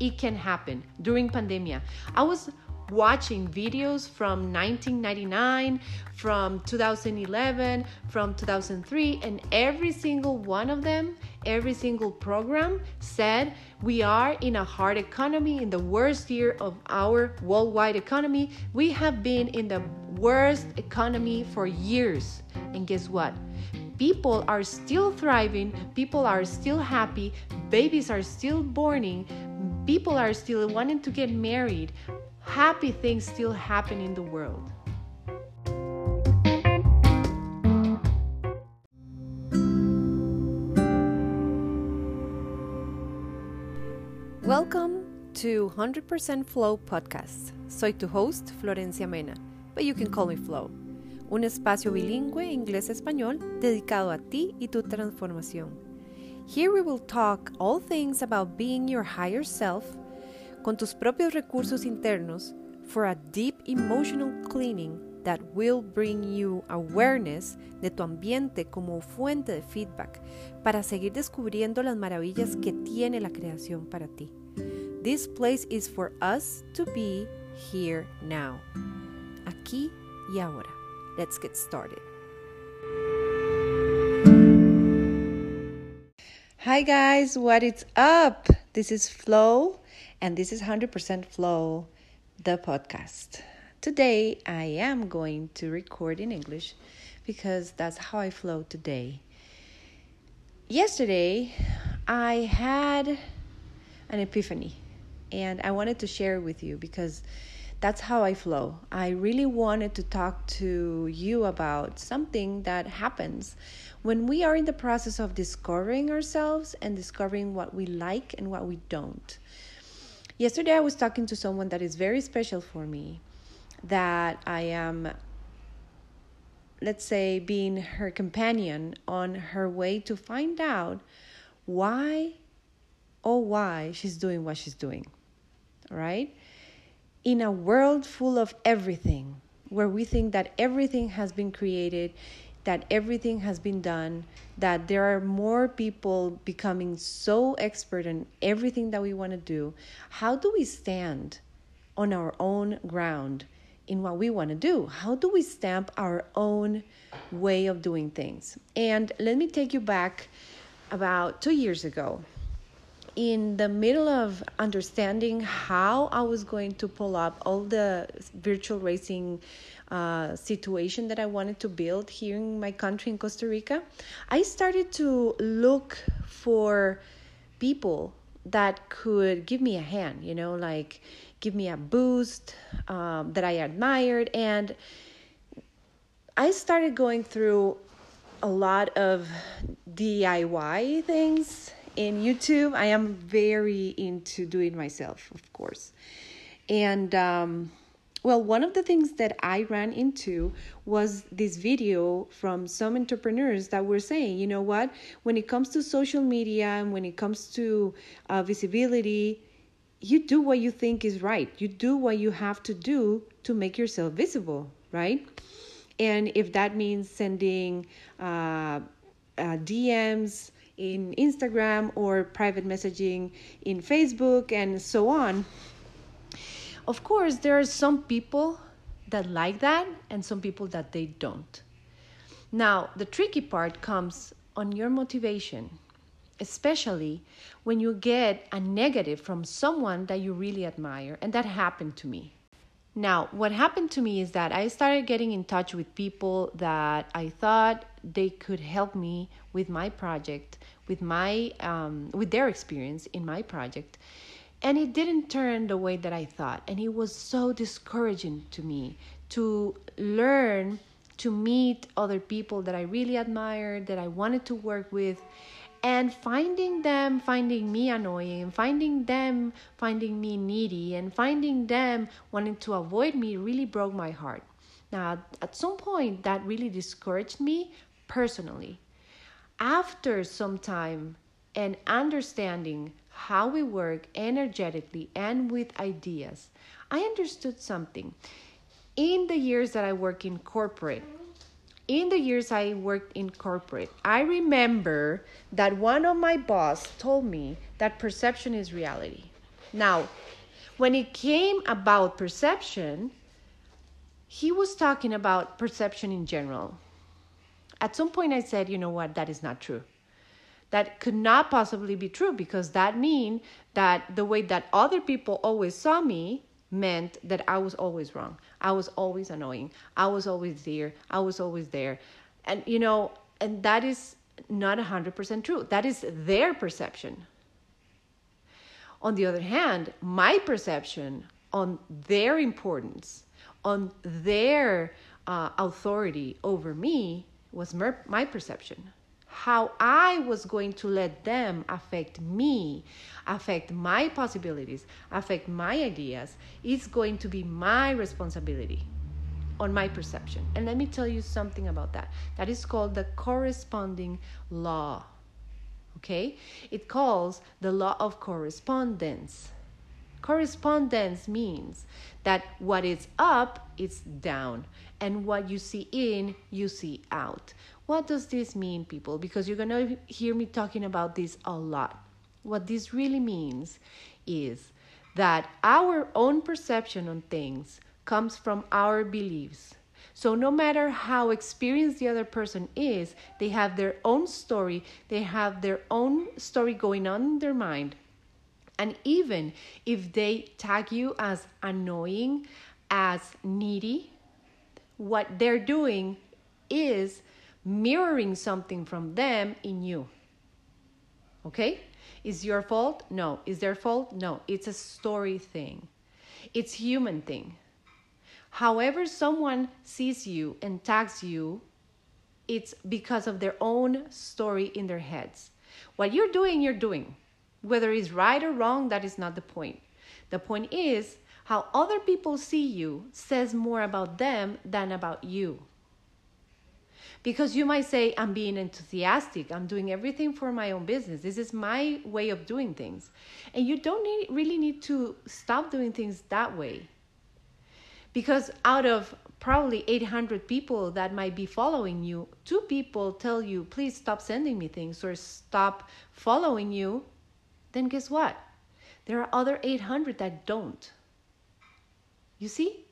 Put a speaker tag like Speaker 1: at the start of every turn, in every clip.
Speaker 1: it can happen during pandemia. I was watching videos from 1999, from 2011, from 2003, and every single one of them, every single program said we are in a hard economy, in the worst year of our worldwide economy. We have been in the worst economy for years. And guess what? People are still thriving, people are still happy, babies are still borning, people are still wanting to get married, happy things still happen in the world. Welcome to 100% Flow Podcast. Soy tu host, Florencia Mena, but you can call me Flow. Un espacio bilingüe inglés-español dedicado a ti y tu transformación. Here we will talk all things about being your higher self con tus propios recursos internos for a deep emotional cleaning that will bring you awareness de tu ambiente como fuente de feedback para seguir descubriendo las maravillas que tiene la creación para ti. This place is for us to be here now. Aquí y ahora. Let's get started. Hi guys, what is up? This is Flow and this is 100% Flow, the podcast. Today, I am going to record in English because that's how I flow today. Yesterday, I had an epiphany and I wanted to share it with you because that's how I flow. I really wanted to talk to you about something that happens when we are in the process of discovering ourselves and discovering what we like and what we don't. Yesterday, I was talking to someone that is very special for me, that I am, let's say, being her companion on her way to find out why, oh, why she's doing what she's doing, right? In a world full of everything, where we think that everything has been created that everything has been done, that there are more people becoming so expert in everything that we want to do, how do we stand on our own ground in what we want to do? How do we stamp our own way of doing things? And let me take you back about two years ago. In the middle of understanding how I was going to pull up all the virtual racing uh, situation that I wanted to build here in my country in Costa Rica, I started to look for people that could give me a hand, you know, like give me a boost um, that I admired. And I started going through a lot of DIY things in YouTube. I am very into doing myself, of course. And um, well, one of the things that I ran into was this video from some entrepreneurs that were saying, you know what, when it comes to social media and when it comes to uh, visibility, you do what you think is right. You do what you have to do to make yourself visible, right? And if that means sending uh, uh, DMs in Instagram or private messaging in Facebook and so on of course, there are some people that like that and some people that they don't. Now, the tricky part comes on your motivation, especially when you get a negative from someone that you really admire, and that happened to me. Now, what happened to me is that I started getting in touch with people that I thought they could help me with my project, with my um, with their experience in my project, and it didn't turn the way that I thought. And it was so discouraging to me to learn to meet other people that I really admired, that I wanted to work with, and finding them finding me annoying, finding them finding me needy, and finding them wanting to avoid me really broke my heart. Now, at some point, that really discouraged me personally. After some time and understanding how we work energetically and with ideas, I understood something. In the years that I work in corporate, in the years I worked in corporate, I remember that one of my boss told me that perception is reality. Now, when it came about perception, he was talking about perception in general. At some point, I said, you know what, that is not true. That could not possibly be true because that mean that the way that other people always saw me meant that I was always wrong. I was always annoying. I was always there. I was always there. And you know, and that is not 100% true. That is their perception. On the other hand, my perception on their importance, on their uh, authority over me was mer- my perception. How I was going to let them affect me, affect my possibilities, affect my ideas, is going to be my responsibility on my perception. And let me tell you something about that. That is called the corresponding law. Okay? It calls the law of correspondence. Correspondence means that what is up is down, and what you see in, you see out. What does this mean, people? Because you're going to hear me talking about this a lot. What this really means is that our own perception on things comes from our beliefs. So, no matter how experienced the other person is, they have their own story, they have their own story going on in their mind. And even if they tag you as annoying, as needy, what they're doing is mirroring something from them in you. Okay? Is your fault? No. Is their fault? No. It's a story thing. It's human thing. However someone sees you and tags you, it's because of their own story in their heads. What you're doing, you're doing. Whether it's right or wrong, that is not the point. The point is how other people see you says more about them than about you. Because you might say, I'm being enthusiastic, I'm doing everything for my own business. This is my way of doing things. And you don't need, really need to stop doing things that way. Because out of probably 800 people that might be following you, two people tell you, please stop sending me things or stop following you, then guess what? There are other 800 that don't. You see?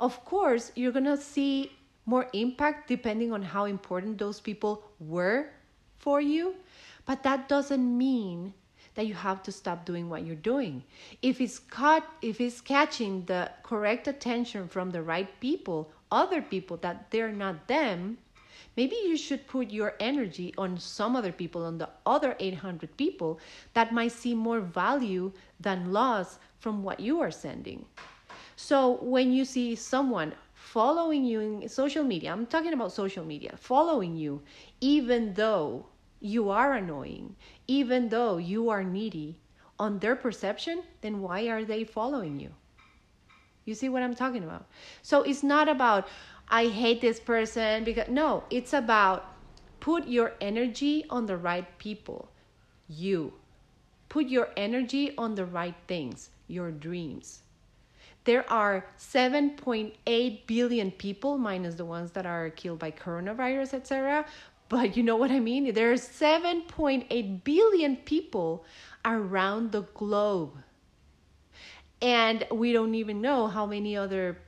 Speaker 1: Of course, you're going to see more impact depending on how important those people were for you. But that doesn't mean that you have to stop doing what you're doing. If it's caught, if it's catching the correct attention from the right people, other people that they're not them, maybe you should put your energy on some other people, on the other 800 people that might see more value than loss from what you are sending. So when you see someone following you in social media, I'm talking about social media, following you, even though you are annoying, even though you are needy, on their perception, then why are they following you? You see what I'm talking about? So it's not about, I hate this person because, no, it's about put your energy on the right people, you. Put your energy on the right things, your dreams. There are 7.8 billion people minus the ones that are killed by coronavirus etc but you know what i mean? There's 7.8 billion people around the globe. And we don't even know how many other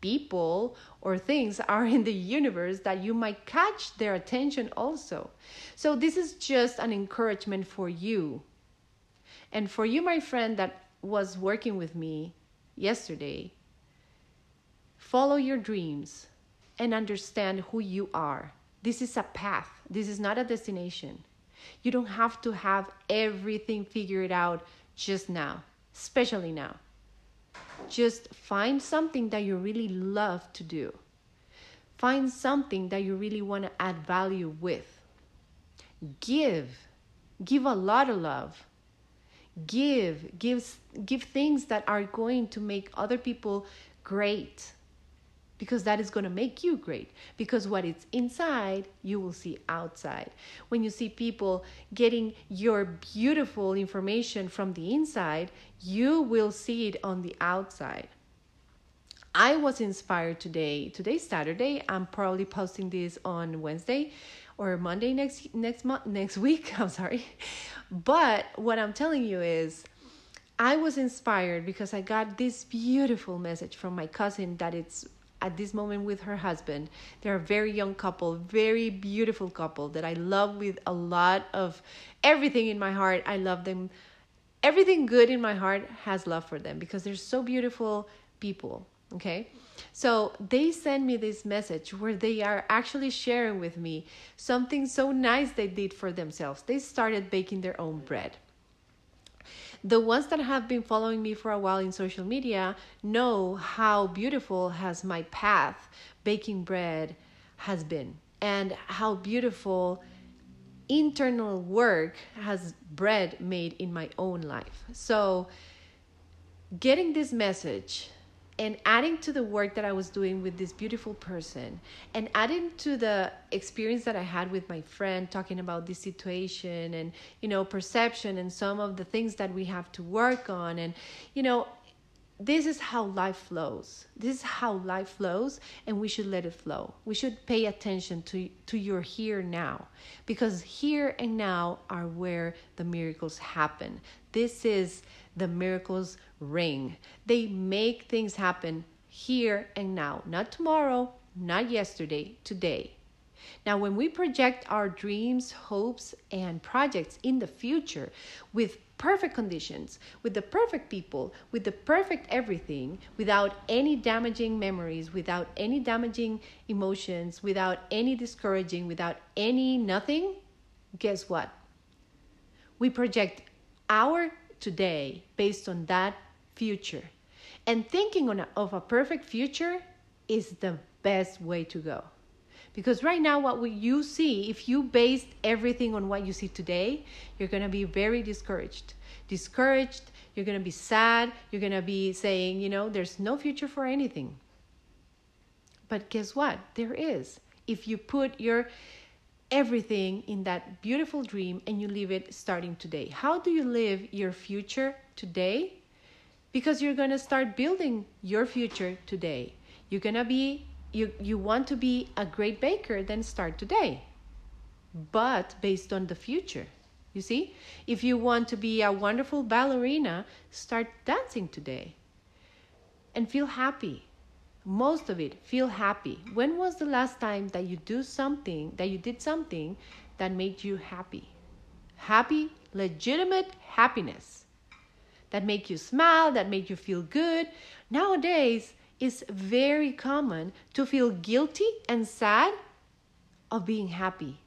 Speaker 1: people or things are in the universe that you might catch their attention also so this is just an encouragement for you and for you my friend that was working with me yesterday. Follow your dreams and understand who you are. This is a path, this is not a destination. You don't have to have everything figured out just now, especially now. Just find something that you really love to do. Find something that you really want to add value with. Give. Give a lot of love give give give things that are going to make other people great because that is going to make you great because what is inside you will see outside. When you see people getting your beautiful information from the inside you will see it on the outside. I was inspired today today's saturday i'm probably posting this on wednesday or monday next next month next week i'm sorry. But what I'm telling you is, I was inspired because I got this beautiful message from my cousin that it's at this moment with her husband. They're a very young couple, very beautiful couple that I love with a lot of everything in my heart. I love them. Everything good in my heart has love for them because they're so beautiful people. Okay. So they send me this message where they are actually sharing with me something so nice they did for themselves. They started baking their own bread. The ones that have been following me for a while in social media know how beautiful has my path baking bread has been and how beautiful internal work has bread made in my own life. So getting this message and adding to the work that I was doing with this beautiful person and adding to the experience that I had with my friend talking about this situation and you know perception and some of the things that we have to work on and you know this is how life flows this is how life flows and we should let it flow we should pay attention to to your here now because here and now are where the miracles happen this is the miracles ring. They make things happen here and now, not tomorrow, not yesterday, today. Now, when we project our dreams, hopes, and projects in the future with perfect conditions, with the perfect people, with the perfect everything, without any damaging memories, without any damaging emotions, without any discouraging, without any nothing, guess what? We project our today based on that future. And thinking on a, of a perfect future is the best way to go. Because right now, what you see, if you based everything on what you see today, you're going to be very discouraged. Discouraged, you're going to be sad, you're going to be saying, you know, there's no future for anything. But guess what? There is. If you put your everything in that beautiful dream and you live it starting today. How do you live your future today? Because you're going to start building your future today. You're going to be you you want to be a great baker then start today. But based on the future. You see? If you want to be a wonderful ballerina, start dancing today. And feel happy most of it feel happy when was the last time that you do something that you did something that made you happy happy legitimate happiness that make you smile that make you feel good nowadays it's very common to feel guilty and sad of being happy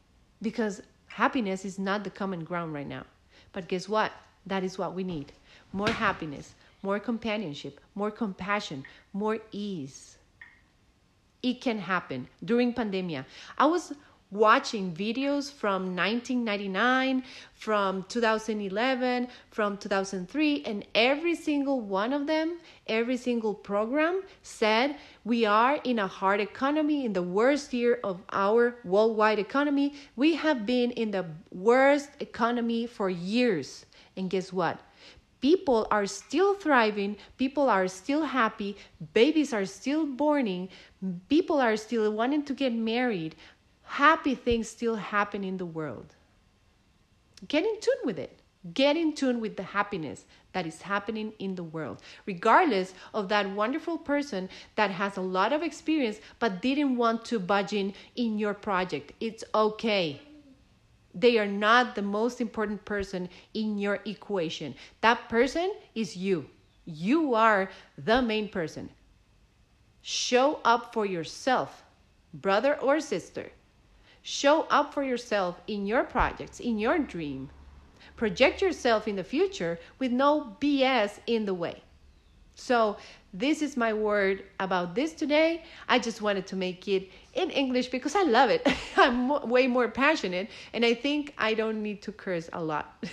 Speaker 1: because happiness is not the common ground right now but guess what that is what we need more happiness more companionship, more compassion, more ease. It can happen during pandemia. I was watching videos from 1999, from 2011, from 2003, and every single one of them, every single program said we are in a hard economy, in the worst year of our worldwide economy. We have been in the worst economy for years. And guess what? people are still thriving, people are still happy, babies are still borning, people are still wanting to get married. Happy things still happen in the world. Get in tune with it. Get in tune with the happiness that is happening in the world, regardless of that wonderful person that has a lot of experience but didn't want to budge in in your project. It's okay. They are not the most important person in your equation. That person is you. You are the main person. Show up for yourself, brother or sister. Show up for yourself in your projects, in your dream. Project yourself in the future with no BS in the way. So, this is my word about this today. I just wanted to make it in English because I love it. I'm way more passionate, and I think I don't need to curse a lot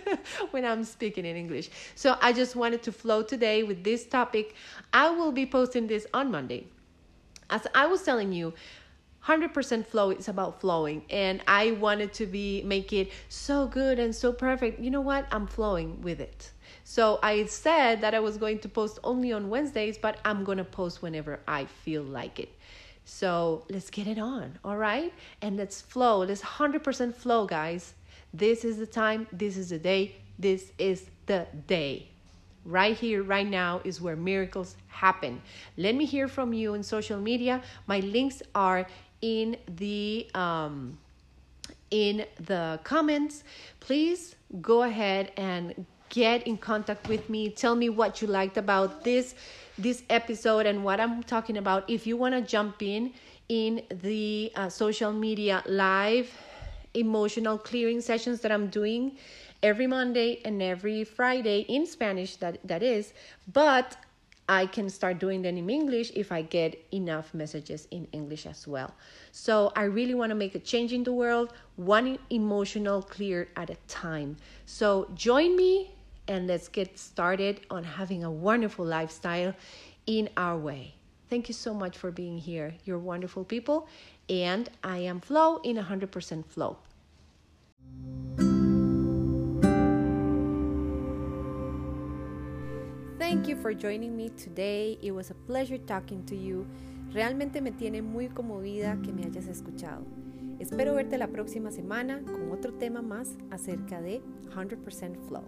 Speaker 1: when I'm speaking in English. So I just wanted to flow today with this topic. I will be posting this on Monday. As I was telling you, 100% flow is about flowing and i wanted to be make it so good and so perfect you know what i'm flowing with it so I said that I was going to post only on Wednesdays, but I'm going to post whenever I feel like it. So let's get it on, all right? And let's flow. Let's 100% flow, guys. This is the time, this is the day, this is the day. right here, right now is where miracles happen. Let me hear from you in social media. My links are in the um, in the comments. Please go ahead and get in contact with me. Tell me what you liked about this this episode and what I'm talking about. If you want to jump in in the uh, social media live emotional clearing sessions that I'm doing every Monday and every Friday in Spanish that that is, but I can start doing them in English if I get enough messages in English as well. So I really want to make a change in the world, one emotional clear at a time. So join me and let's get started on having a wonderful lifestyle in our way. Thank you so much for being here. You're wonderful people, and I am Flow in 100% Flow. Thank you for joining me today. It was a pleasure talking to you. Realmente me tiene muy conmovida que me hayas escuchado. Espero verte la próxima semana con otro tema más acerca de 100% Flow.